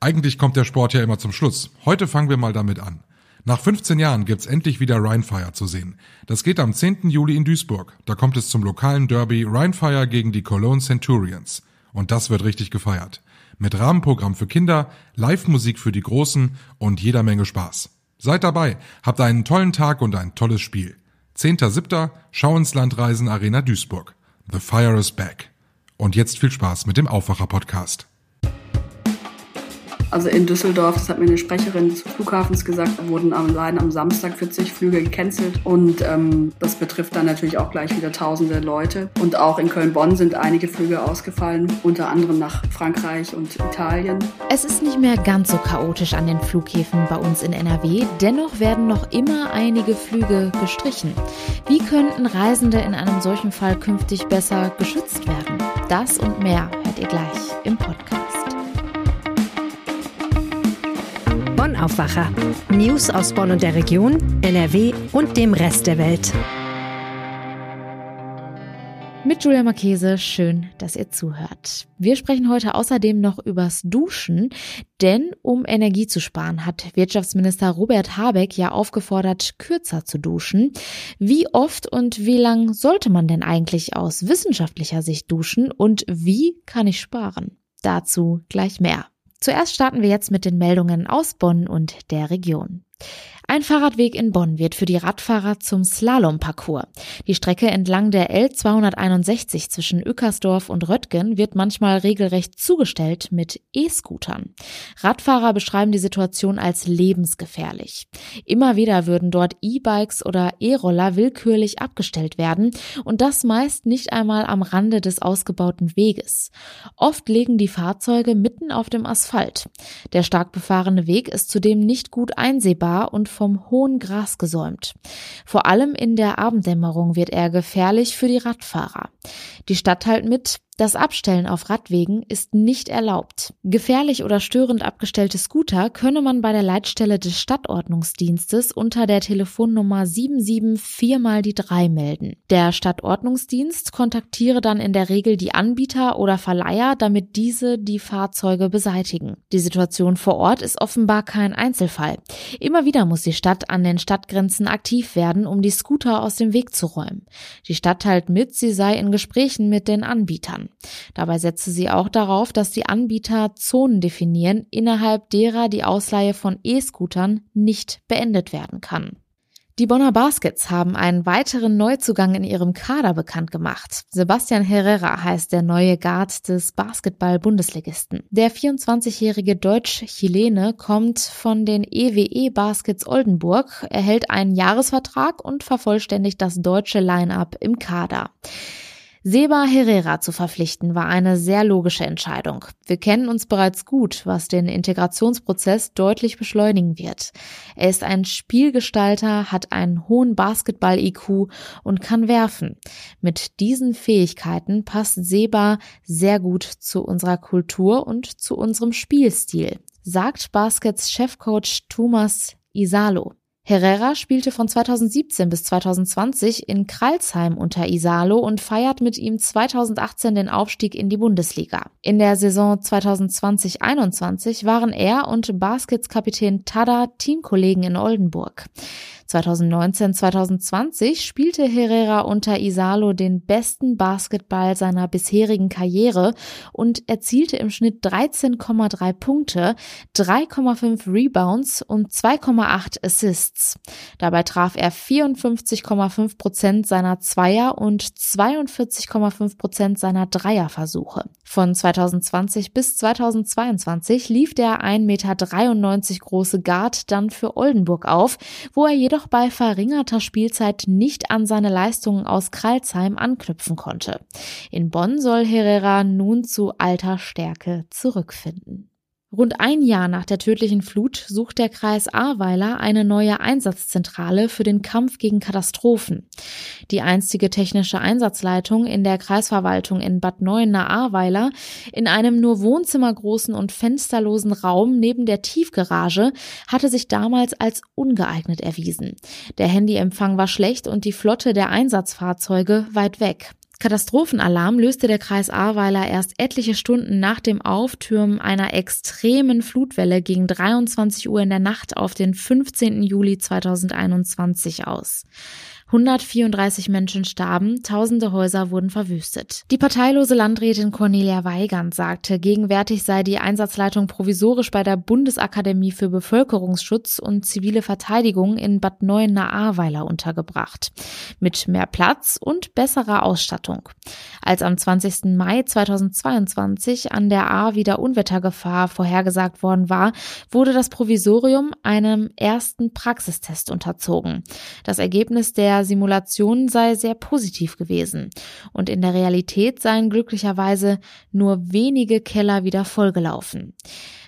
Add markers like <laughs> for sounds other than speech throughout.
Eigentlich kommt der Sport ja immer zum Schluss. Heute fangen wir mal damit an. Nach 15 Jahren gibt's endlich wieder Rheinfire zu sehen. Das geht am 10. Juli in Duisburg. Da kommt es zum lokalen Derby Rheinfire gegen die Cologne Centurions. Und das wird richtig gefeiert. Mit Rahmenprogramm für Kinder, Live-Musik für die Großen und jeder Menge Spaß. Seid dabei, habt einen tollen Tag und ein tolles Spiel. 10.7. Schau ins Landreisen Arena Duisburg. The Fire is back. Und jetzt viel Spaß mit dem Aufwacher-Podcast. Also in Düsseldorf, das hat mir eine Sprecherin des Flughafens gesagt, wurden allein am Samstag 40 Flüge gecancelt. Und ähm, das betrifft dann natürlich auch gleich wieder tausende Leute. Und auch in Köln-Bonn sind einige Flüge ausgefallen, unter anderem nach Frankreich und Italien. Es ist nicht mehr ganz so chaotisch an den Flughäfen bei uns in NRW. Dennoch werden noch immer einige Flüge gestrichen. Wie könnten Reisende in einem solchen Fall künftig besser geschützt werden? Das und mehr hört ihr gleich im Podcast. Aufwacher. News aus Bonn und der Region, NRW und dem Rest der Welt. Mit Julia Marchese, schön, dass ihr zuhört. Wir sprechen heute außerdem noch übers Duschen, denn um Energie zu sparen, hat Wirtschaftsminister Robert Habeck ja aufgefordert, kürzer zu duschen. Wie oft und wie lang sollte man denn eigentlich aus wissenschaftlicher Sicht duschen und wie kann ich sparen? Dazu gleich mehr. Zuerst starten wir jetzt mit den Meldungen aus Bonn und der Region. Ein Fahrradweg in Bonn wird für die Radfahrer zum Slalomparcours. Die Strecke entlang der L261 zwischen Ückersdorf und Röttgen wird manchmal regelrecht zugestellt mit E-Scootern. Radfahrer beschreiben die Situation als lebensgefährlich. Immer wieder würden dort E-Bikes oder E-Roller willkürlich abgestellt werden und das meist nicht einmal am Rande des ausgebauten Weges. Oft liegen die Fahrzeuge mitten auf dem Asphalt. Der stark befahrene Weg ist zudem nicht gut einsehbar und vom hohen Gras gesäumt. Vor allem in der Abenddämmerung wird er gefährlich für die Radfahrer. Die Stadt teilt mit, das Abstellen auf Radwegen ist nicht erlaubt. Gefährlich oder störend abgestellte Scooter könne man bei der Leitstelle des Stadtordnungsdienstes unter der Telefonnummer 774 mal die 3 melden. Der Stadtordnungsdienst kontaktiere dann in der Regel die Anbieter oder Verleiher, damit diese die Fahrzeuge beseitigen. Die Situation vor Ort ist offenbar kein Einzelfall. Immer wieder muss die Stadt an den Stadtgrenzen aktiv werden, um die Scooter aus dem Weg zu räumen. Die Stadt teilt mit, sie sei in Gesprächen mit den Anbietern. Dabei setze sie auch darauf, dass die Anbieter Zonen definieren, innerhalb derer die Ausleihe von E-Scootern nicht beendet werden kann. Die Bonner Baskets haben einen weiteren Neuzugang in ihrem Kader bekannt gemacht. Sebastian Herrera heißt der neue Guard des Basketball-Bundesligisten. Der 24-jährige Deutsch-Chilene kommt von den EWE Baskets Oldenburg, erhält einen Jahresvertrag und vervollständigt das deutsche Line-up im Kader. Seba Herrera zu verpflichten war eine sehr logische Entscheidung. Wir kennen uns bereits gut, was den Integrationsprozess deutlich beschleunigen wird. Er ist ein Spielgestalter, hat einen hohen Basketball-IQ und kann werfen. Mit diesen Fähigkeiten passt Seba sehr gut zu unserer Kultur und zu unserem Spielstil, sagt Baskets Chefcoach Thomas Isalo. Herrera spielte von 2017 bis 2020 in Kralsheim unter Isalo und feiert mit ihm 2018 den Aufstieg in die Bundesliga. In der Saison 2020-21 waren er und Baskets-Kapitän Tada Teamkollegen in Oldenburg. 2019-2020 spielte Herrera unter Isalo den besten Basketball seiner bisherigen Karriere und erzielte im Schnitt 13,3 Punkte, 3,5 Rebounds und 2,8 Assists. Dabei traf er 54,5 Prozent seiner Zweier und 42,5 Prozent seiner Dreierversuche. Von 2020 bis 2022 lief der 1,93 Meter große Guard dann für Oldenburg auf, wo er jedoch jedoch bei verringerter Spielzeit nicht an seine Leistungen aus Kralsheim anknüpfen konnte. In Bonn soll Herrera nun zu alter Stärke zurückfinden. Rund ein Jahr nach der tödlichen Flut sucht der Kreis Ahrweiler eine neue Einsatzzentrale für den Kampf gegen Katastrophen. Die einstige technische Einsatzleitung in der Kreisverwaltung in Bad Neuenahr-Ahrweiler in einem nur wohnzimmergroßen und fensterlosen Raum neben der Tiefgarage hatte sich damals als ungeeignet erwiesen. Der Handyempfang war schlecht und die Flotte der Einsatzfahrzeuge weit weg. Katastrophenalarm löste der Kreis Ahrweiler erst etliche Stunden nach dem Auftürmen einer extremen Flutwelle gegen 23 Uhr in der Nacht auf den 15. Juli 2021 aus. 134 Menschen starben, tausende Häuser wurden verwüstet. Die parteilose Landrätin Cornelia Weigand sagte, gegenwärtig sei die Einsatzleitung provisorisch bei der Bundesakademie für Bevölkerungsschutz und zivile Verteidigung in Bad Neuenahr-Ahrweiler untergebracht. Mit mehr Platz und besserer Ausstattung. Als am 20. Mai 2022 an der Ahr wieder Unwettergefahr vorhergesagt worden war, wurde das Provisorium einem ersten Praxistest unterzogen. Das Ergebnis der Simulation sei sehr positiv gewesen und in der Realität seien glücklicherweise nur wenige Keller wieder vollgelaufen.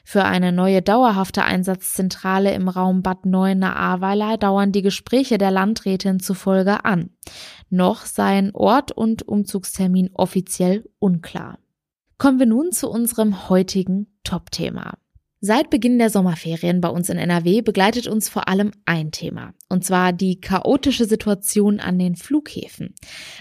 Für eine neue dauerhafte Einsatzzentrale im Raum Bad Neuenahr-Ahrweiler dauern die Gespräche der Landrätin zufolge an. Noch seien Ort und Umzugstermin offiziell unklar. Kommen wir nun zu unserem heutigen Top-Thema. Seit Beginn der Sommerferien bei uns in NRW begleitet uns vor allem ein Thema, und zwar die chaotische Situation an den Flughäfen.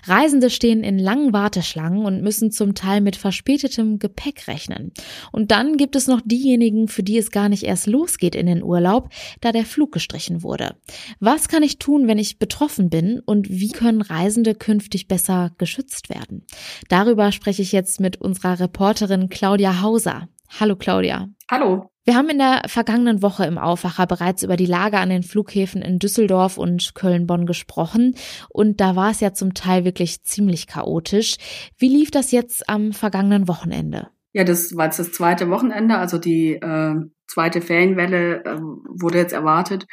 Reisende stehen in langen Warteschlangen und müssen zum Teil mit verspätetem Gepäck rechnen. Und dann gibt es noch diejenigen, für die es gar nicht erst losgeht in den Urlaub, da der Flug gestrichen wurde. Was kann ich tun, wenn ich betroffen bin und wie können Reisende künftig besser geschützt werden? Darüber spreche ich jetzt mit unserer Reporterin Claudia Hauser. Hallo Claudia. Hallo. Wir haben in der vergangenen Woche im Aufwacher bereits über die Lage an den Flughäfen in Düsseldorf und Köln-Bonn gesprochen und da war es ja zum Teil wirklich ziemlich chaotisch. Wie lief das jetzt am vergangenen Wochenende? Ja, das war jetzt das zweite Wochenende, also die äh, zweite Ferienwelle äh, wurde jetzt erwartet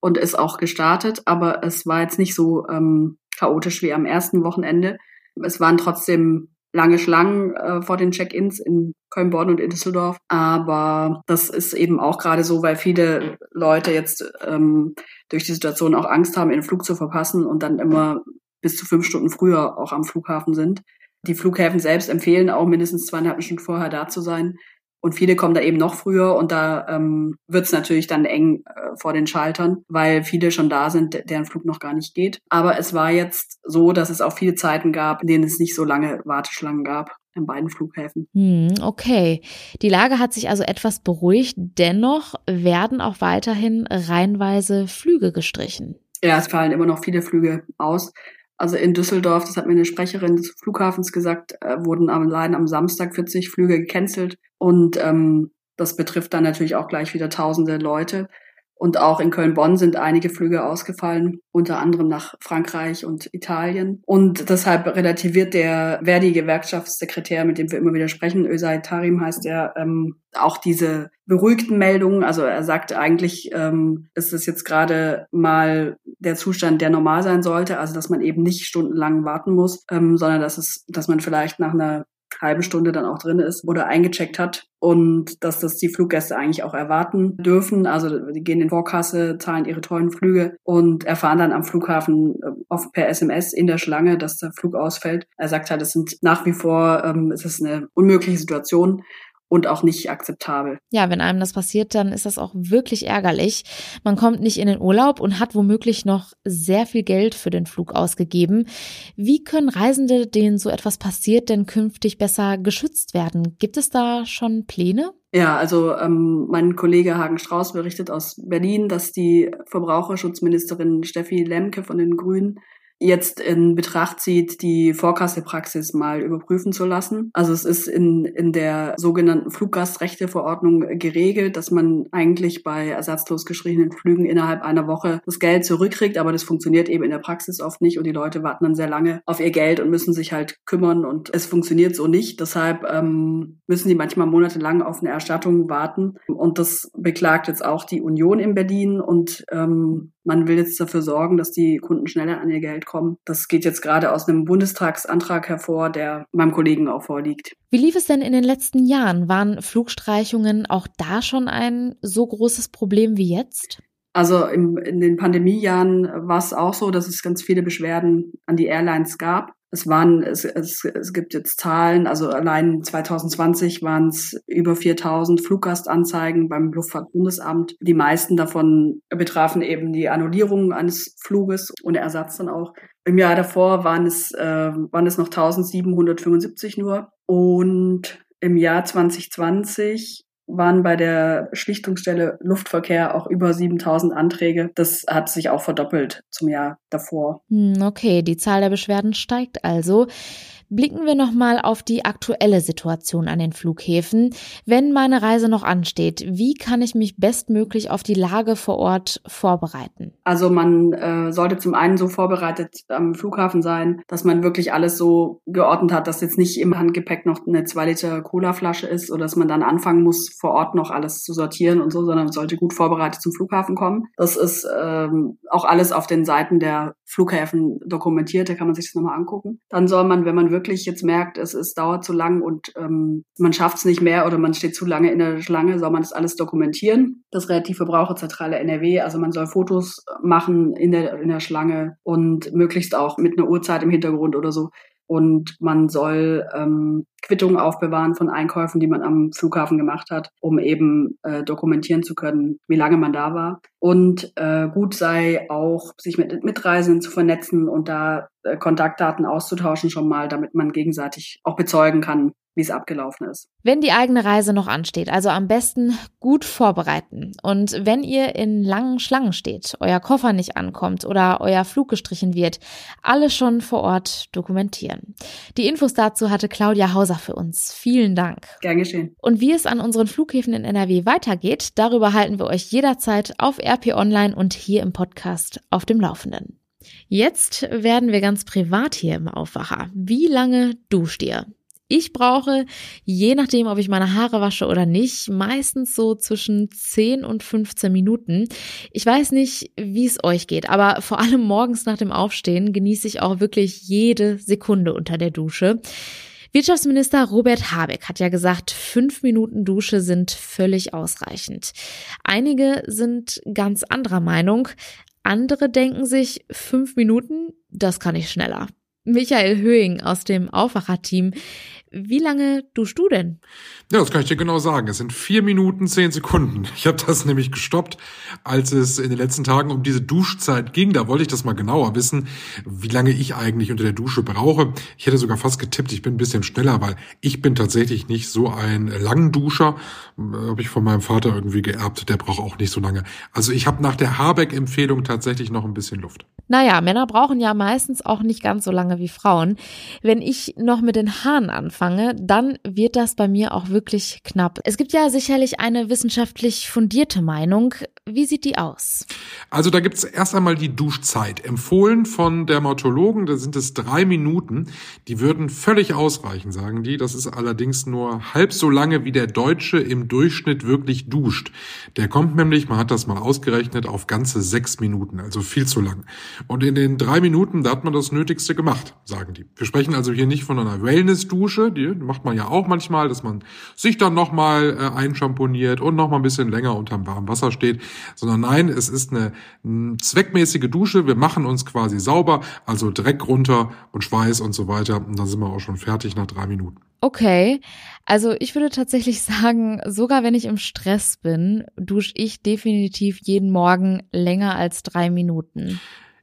und ist auch gestartet, aber es war jetzt nicht so ähm, chaotisch wie am ersten Wochenende. Es waren trotzdem lange Schlangen äh, vor den Check-ins in Köln, Bonn und in Düsseldorf. Aber das ist eben auch gerade so, weil viele Leute jetzt ähm, durch die Situation auch Angst haben, den Flug zu verpassen und dann immer bis zu fünf Stunden früher auch am Flughafen sind. Die Flughäfen selbst empfehlen auch mindestens zweieinhalb Stunden vorher da zu sein, und viele kommen da eben noch früher und da ähm, wird es natürlich dann eng äh, vor den Schaltern, weil viele schon da sind, deren Flug noch gar nicht geht. Aber es war jetzt so, dass es auch viele Zeiten gab, in denen es nicht so lange Warteschlangen gab in beiden Flughäfen. Hm, okay. Die Lage hat sich also etwas beruhigt. Dennoch werden auch weiterhin reihenweise Flüge gestrichen. Ja, es fallen immer noch viele Flüge aus. Also in Düsseldorf, das hat mir eine Sprecherin des Flughafens gesagt, äh, wurden allein am Samstag 40 Flüge gecancelt. Und ähm, das betrifft dann natürlich auch gleich wieder tausende Leute. Und auch in Köln-Bonn sind einige Flüge ausgefallen, unter anderem nach Frankreich und Italien. Und deshalb relativiert der Verdi-Gewerkschaftssekretär, mit dem wir immer wieder sprechen, Özay Tarim heißt er, ähm, auch diese beruhigten Meldungen. Also er sagt eigentlich, ähm, ist es jetzt gerade mal der Zustand, der normal sein sollte, also dass man eben nicht stundenlang warten muss, ähm, sondern dass es, dass man vielleicht nach einer halben Stunde dann auch drin ist oder eingecheckt hat und dass das die Fluggäste eigentlich auch erwarten dürfen. Also die gehen in Vorkasse, zahlen ihre tollen Flüge und erfahren dann am Flughafen äh, oft per SMS in der Schlange, dass der Flug ausfällt. Er sagt halt, es sind nach wie vor, ähm, es ist eine unmögliche Situation und auch nicht akzeptabel. Ja, wenn einem das passiert, dann ist das auch wirklich ärgerlich. Man kommt nicht in den Urlaub und hat womöglich noch sehr viel Geld für den Flug ausgegeben. Wie können Reisende, denen so etwas passiert, denn künftig besser geschützt werden? Gibt es da schon Pläne? Ja, also ähm, mein Kollege Hagen Strauß berichtet aus Berlin, dass die Verbraucherschutzministerin Steffi Lemke von den Grünen jetzt in Betracht zieht, die Vorkassepraxis mal überprüfen zu lassen. Also es ist in, in der sogenannten Fluggastrechteverordnung geregelt, dass man eigentlich bei ersatzlos geschriebenen Flügen innerhalb einer Woche das Geld zurückkriegt, aber das funktioniert eben in der Praxis oft nicht und die Leute warten dann sehr lange auf ihr Geld und müssen sich halt kümmern und es funktioniert so nicht. Deshalb ähm, müssen die manchmal monatelang auf eine Erstattung warten und das beklagt jetzt auch die Union in Berlin und ähm, man will jetzt dafür sorgen, dass die Kunden schneller an ihr Geld kommen. Das geht jetzt gerade aus einem Bundestagsantrag hervor, der meinem Kollegen auch vorliegt. Wie lief es denn in den letzten Jahren? Waren Flugstreichungen auch da schon ein so großes Problem wie jetzt? Also im, in den Pandemiejahren war es auch so, dass es ganz viele Beschwerden an die Airlines gab. Es waren, es, es, es gibt jetzt Zahlen, also allein 2020 waren es über 4000 Fluggastanzeigen beim Luftfahrtbundesamt. Die meisten davon betrafen eben die Annullierung eines Fluges ohne Ersatz dann auch. Im Jahr davor waren es, äh, waren es noch 1775 nur. Und im Jahr 2020 waren bei der Schlichtungsstelle Luftverkehr auch über 7000 Anträge. Das hat sich auch verdoppelt zum Jahr davor. Hm, okay, die Zahl der Beschwerden steigt also. Blicken wir nochmal auf die aktuelle Situation an den Flughäfen. Wenn meine Reise noch ansteht, wie kann ich mich bestmöglich auf die Lage vor Ort vorbereiten? Also man äh, sollte zum einen so vorbereitet am Flughafen sein, dass man wirklich alles so geordnet hat, dass jetzt nicht im Handgepäck noch eine 2 Liter Colaflasche ist oder dass man dann anfangen muss, vor Ort noch alles zu sortieren und so, sondern man sollte gut vorbereitet zum Flughafen kommen. Das ist ähm, auch alles auf den Seiten der Flughäfen dokumentiert, da kann man sich das nochmal angucken. Dann soll man, wenn man wirklich jetzt merkt, es, es dauert zu lang und ähm, man schafft es nicht mehr oder man steht zu lange in der Schlange, soll man das alles dokumentieren. Das Relativverbraucherzentrale NRW, also man soll Fotos machen in der, in der Schlange und möglichst auch mit einer Uhrzeit im Hintergrund oder so, und man soll ähm, Quittungen aufbewahren von Einkäufen, die man am Flughafen gemacht hat, um eben äh, dokumentieren zu können, wie lange man da war. Und äh, gut sei auch, sich mit Mitreisenden zu vernetzen und da äh, Kontaktdaten auszutauschen schon mal, damit man gegenseitig auch bezeugen kann, wie es abgelaufen ist. Wenn die eigene Reise noch ansteht, also am besten gut vorbereiten. Und wenn ihr in langen Schlangen steht, euer Koffer nicht ankommt oder euer Flug gestrichen wird, alles schon vor Ort dokumentieren. Die Infos dazu hatte Claudia Hauser für uns. Vielen Dank. Gern geschehen. Und wie es an unseren Flughäfen in NRW weitergeht, darüber halten wir euch jederzeit auf RP Online und hier im Podcast auf dem Laufenden. Jetzt werden wir ganz privat hier im Aufwacher. Wie lange duscht ihr? Ich brauche, je nachdem, ob ich meine Haare wasche oder nicht, meistens so zwischen 10 und 15 Minuten. Ich weiß nicht, wie es euch geht, aber vor allem morgens nach dem Aufstehen genieße ich auch wirklich jede Sekunde unter der Dusche. Wirtschaftsminister Robert Habeck hat ja gesagt, fünf Minuten Dusche sind völlig ausreichend. Einige sind ganz anderer Meinung. Andere denken sich, fünf Minuten, das kann ich schneller. Michael Höhing aus dem Aufwacherteam. Wie lange duschst du denn? Ja, das kann ich dir genau sagen. Es sind vier Minuten, zehn Sekunden. Ich habe das nämlich gestoppt, als es in den letzten Tagen um diese Duschzeit ging. Da wollte ich das mal genauer wissen, wie lange ich eigentlich unter der Dusche brauche. Ich hätte sogar fast getippt, ich bin ein bisschen schneller, weil ich bin tatsächlich nicht so ein Langduscher. Habe ich von meinem Vater irgendwie geerbt. Der braucht auch nicht so lange. Also ich habe nach der Habeck-Empfehlung tatsächlich noch ein bisschen Luft. Naja, Männer brauchen ja meistens auch nicht ganz so lange wie Frauen. Wenn ich noch mit den Haaren anfange, anfange, dann wird das bei mir auch wirklich knapp. Es gibt ja sicherlich eine wissenschaftlich fundierte Meinung. Wie sieht die aus? Also da gibt's erst einmal die Duschzeit. Empfohlen von Dermatologen, da sind es drei Minuten. Die würden völlig ausreichen, sagen die. Das ist allerdings nur halb so lange, wie der Deutsche im Durchschnitt wirklich duscht. Der kommt nämlich, man hat das mal ausgerechnet, auf ganze sechs Minuten, also viel zu lang. Und in den drei Minuten, da hat man das Nötigste gemacht, sagen die. Wir sprechen also hier nicht von einer Wellness-Dusche, die macht man ja auch manchmal, dass man sich dann nochmal äh, einschamponiert und nochmal ein bisschen länger unterm warmen Wasser steht, sondern nein, es ist eine, eine zweckmäßige Dusche. Wir machen uns quasi sauber, also Dreck runter und Schweiß und so weiter und dann sind wir auch schon fertig nach drei Minuten. Okay, also ich würde tatsächlich <laughs> sagen, sogar wenn ich im Stress bin, dusche ich definitiv jeden Morgen länger als drei Minuten.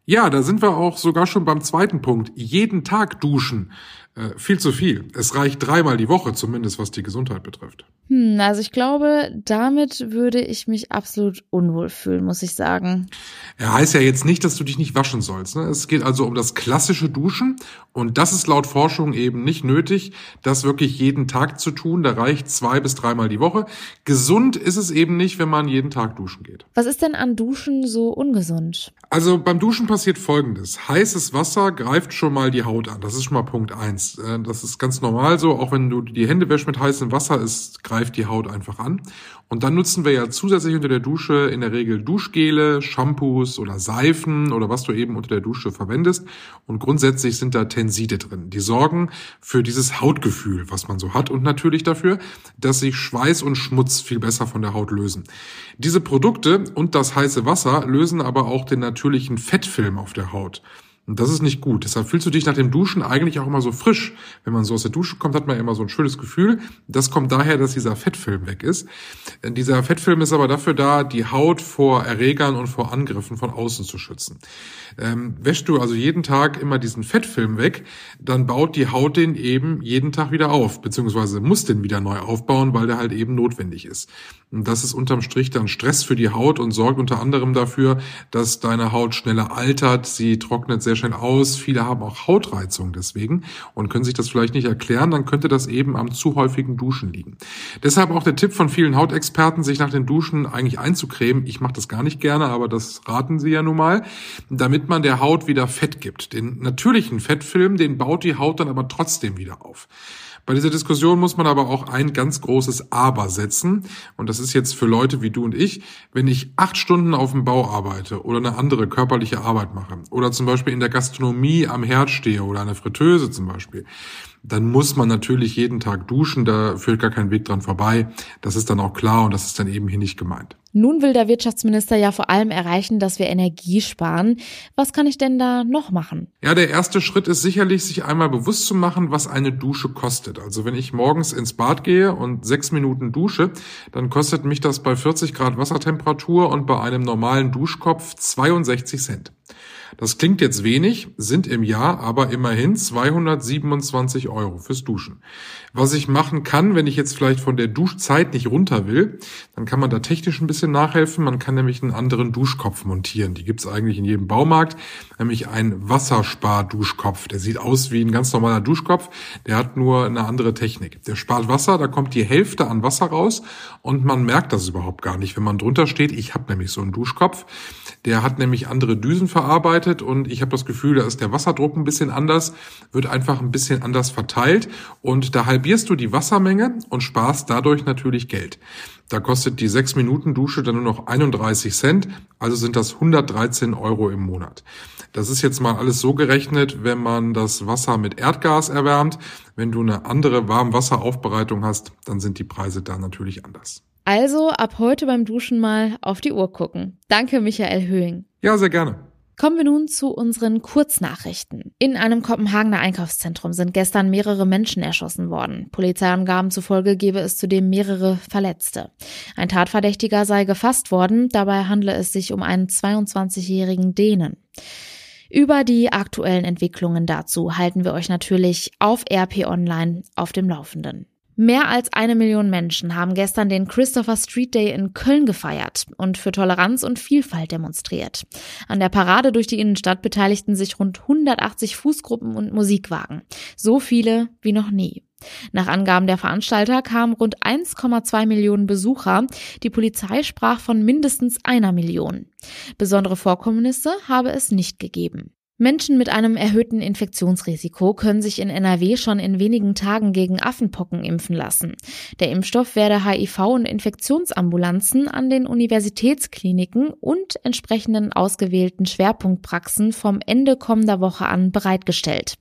Ja, da sind wir auch sogar schon beim zweiten Punkt. Jeden Tag duschen. Äh, viel zu viel. Es reicht dreimal die Woche, zumindest was die Gesundheit betrifft. Hm, also ich glaube, damit würde ich mich absolut unwohl fühlen, muss ich sagen. Er heißt ja jetzt nicht, dass du dich nicht waschen sollst. Ne? Es geht also um das klassische Duschen und das ist laut Forschung eben nicht nötig, das wirklich jeden Tag zu tun. Da reicht zwei bis dreimal die Woche. Gesund ist es eben nicht, wenn man jeden Tag duschen geht. Was ist denn an Duschen so ungesund? Also beim Duschen passiert Folgendes. Heißes Wasser greift schon mal die Haut an. Das ist schon mal Punkt eins. Äh, das ist ganz normal so. Auch wenn du die Hände wäschst mit heißem Wasser, es greift die Haut einfach an. Und dann nutzen wir ja zusätzlich unter der Dusche in der Regel Duschgele, Shampoos oder Seifen oder was du eben unter der Dusche verwendest. Und grundsätzlich sind da Tenside drin. Die sorgen für dieses Hautgefühl, was man so hat und natürlich dafür, dass sich Schweiß und Schmutz viel besser von der Haut lösen. Diese Produkte und das heiße Wasser lösen aber auch den natürlichen Fettfilm auf der Haut. Und das ist nicht gut. Deshalb fühlst du dich nach dem Duschen eigentlich auch immer so frisch. Wenn man so aus der Dusche kommt, hat man immer so ein schönes Gefühl. Das kommt daher, dass dieser Fettfilm weg ist. Dieser Fettfilm ist aber dafür da, die Haut vor Erregern und vor Angriffen von außen zu schützen. Ähm, wäschst du also jeden Tag immer diesen Fettfilm weg, dann baut die Haut den eben jeden Tag wieder auf, beziehungsweise muss den wieder neu aufbauen, weil der halt eben notwendig ist. Und das ist unterm Strich dann Stress für die Haut und sorgt unter anderem dafür, dass deine Haut schneller altert, sie trocknet sehr schnell aus. Viele haben auch Hautreizung deswegen und können sich das vielleicht nicht erklären, dann könnte das eben am zu häufigen Duschen liegen. Deshalb auch der Tipp von vielen Hautexperten, sich nach den Duschen eigentlich einzucremen. Ich mache das gar nicht gerne, aber das raten sie ja nun mal, damit man der Haut wieder Fett gibt. Den natürlichen Fettfilm, den baut die Haut dann aber trotzdem wieder auf. Bei dieser Diskussion muss man aber auch ein ganz großes Aber setzen. Und das ist jetzt für Leute wie du und ich, wenn ich acht Stunden auf dem Bau arbeite oder eine andere körperliche Arbeit mache oder zum Beispiel in der Gastronomie am Herd stehe oder der Fritteuse zum Beispiel, dann muss man natürlich jeden Tag duschen, da führt gar kein Weg dran vorbei. Das ist dann auch klar und das ist dann eben hier nicht gemeint. Nun will der Wirtschaftsminister ja vor allem erreichen, dass wir Energie sparen. Was kann ich denn da noch machen? Ja, der erste Schritt ist sicherlich, sich einmal bewusst zu machen, was eine Dusche kostet. Also wenn ich morgens ins Bad gehe und sechs Minuten dusche, dann kostet mich das bei 40 Grad Wassertemperatur und bei einem normalen Duschkopf 62 Cent. Das klingt jetzt wenig, sind im Jahr aber immerhin 227 Euro fürs Duschen. Was ich machen kann, wenn ich jetzt vielleicht von der Duschzeit nicht runter will, dann kann man da technisch ein bisschen nachhelfen. Man kann nämlich einen anderen Duschkopf montieren. Die gibt's eigentlich in jedem Baumarkt, nämlich einen Wasserspar-Duschkopf. Der sieht aus wie ein ganz normaler Duschkopf, der hat nur eine andere Technik. Der spart Wasser, da kommt die Hälfte an Wasser raus und man merkt das überhaupt gar nicht, wenn man drunter steht. Ich habe nämlich so einen Duschkopf, der hat nämlich andere Düsen verarbeitet und ich habe das Gefühl, da ist der Wasserdruck ein bisschen anders, wird einfach ein bisschen anders verteilt und da halbierst du die Wassermenge und sparst dadurch natürlich Geld. Da kostet die 6 Minuten Dusche dann nur noch 31 Cent, also sind das 113 Euro im Monat. Das ist jetzt mal alles so gerechnet, wenn man das Wasser mit Erdgas erwärmt. Wenn du eine andere Warmwasseraufbereitung hast, dann sind die Preise da natürlich anders. Also ab heute beim Duschen mal auf die Uhr gucken. Danke, Michael Höhing. Ja, sehr gerne. Kommen wir nun zu unseren Kurznachrichten. In einem Kopenhagener Einkaufszentrum sind gestern mehrere Menschen erschossen worden. Polizeiangaben zufolge gebe es zudem mehrere Verletzte. Ein Tatverdächtiger sei gefasst worden, dabei handle es sich um einen 22-jährigen Dänen. Über die aktuellen Entwicklungen dazu halten wir euch natürlich auf RP Online auf dem Laufenden. Mehr als eine Million Menschen haben gestern den Christopher Street Day in Köln gefeiert und für Toleranz und Vielfalt demonstriert. An der Parade durch die Innenstadt beteiligten sich rund 180 Fußgruppen und Musikwagen. So viele wie noch nie. Nach Angaben der Veranstalter kamen rund 1,2 Millionen Besucher. Die Polizei sprach von mindestens einer Million. Besondere Vorkommnisse habe es nicht gegeben. Menschen mit einem erhöhten Infektionsrisiko können sich in NRW schon in wenigen Tagen gegen Affenpocken impfen lassen. Der Impfstoff werde HIV- und Infektionsambulanzen an den Universitätskliniken und entsprechenden ausgewählten Schwerpunktpraxen vom Ende kommender Woche an bereitgestellt.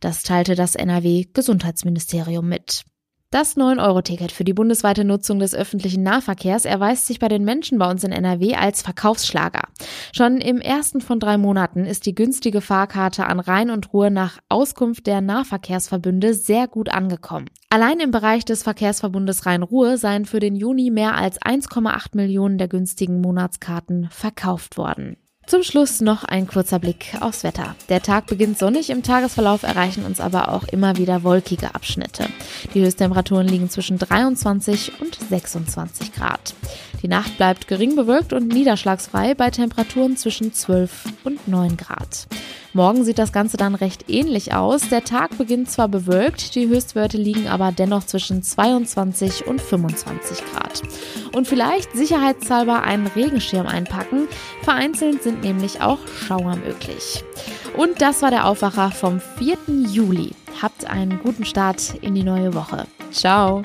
Das teilte das NRW Gesundheitsministerium mit. Das 9-Euro-Ticket für die bundesweite Nutzung des öffentlichen Nahverkehrs erweist sich bei den Menschen bei uns in NRW als Verkaufsschlager. Schon im ersten von drei Monaten ist die günstige Fahrkarte an Rhein und Ruhr nach Auskunft der Nahverkehrsverbünde sehr gut angekommen. Allein im Bereich des Verkehrsverbundes Rhein-Ruhr seien für den Juni mehr als 1,8 Millionen der günstigen Monatskarten verkauft worden. Zum Schluss noch ein kurzer Blick aufs Wetter. Der Tag beginnt sonnig, im Tagesverlauf erreichen uns aber auch immer wieder wolkige Abschnitte. Die Höchsttemperaturen liegen zwischen 23 und 26 Grad. Die Nacht bleibt gering bewölkt und niederschlagsfrei bei Temperaturen zwischen 12 und 9 Grad. Morgen sieht das Ganze dann recht ähnlich aus. Der Tag beginnt zwar bewölkt, die Höchstwerte liegen aber dennoch zwischen 22 und 25 Grad. Und vielleicht sicherheitshalber einen Regenschirm einpacken. Vereinzelt sind nämlich auch Schauer möglich. Und das war der Aufwacher vom 4. Juli. Habt einen guten Start in die neue Woche. Ciao.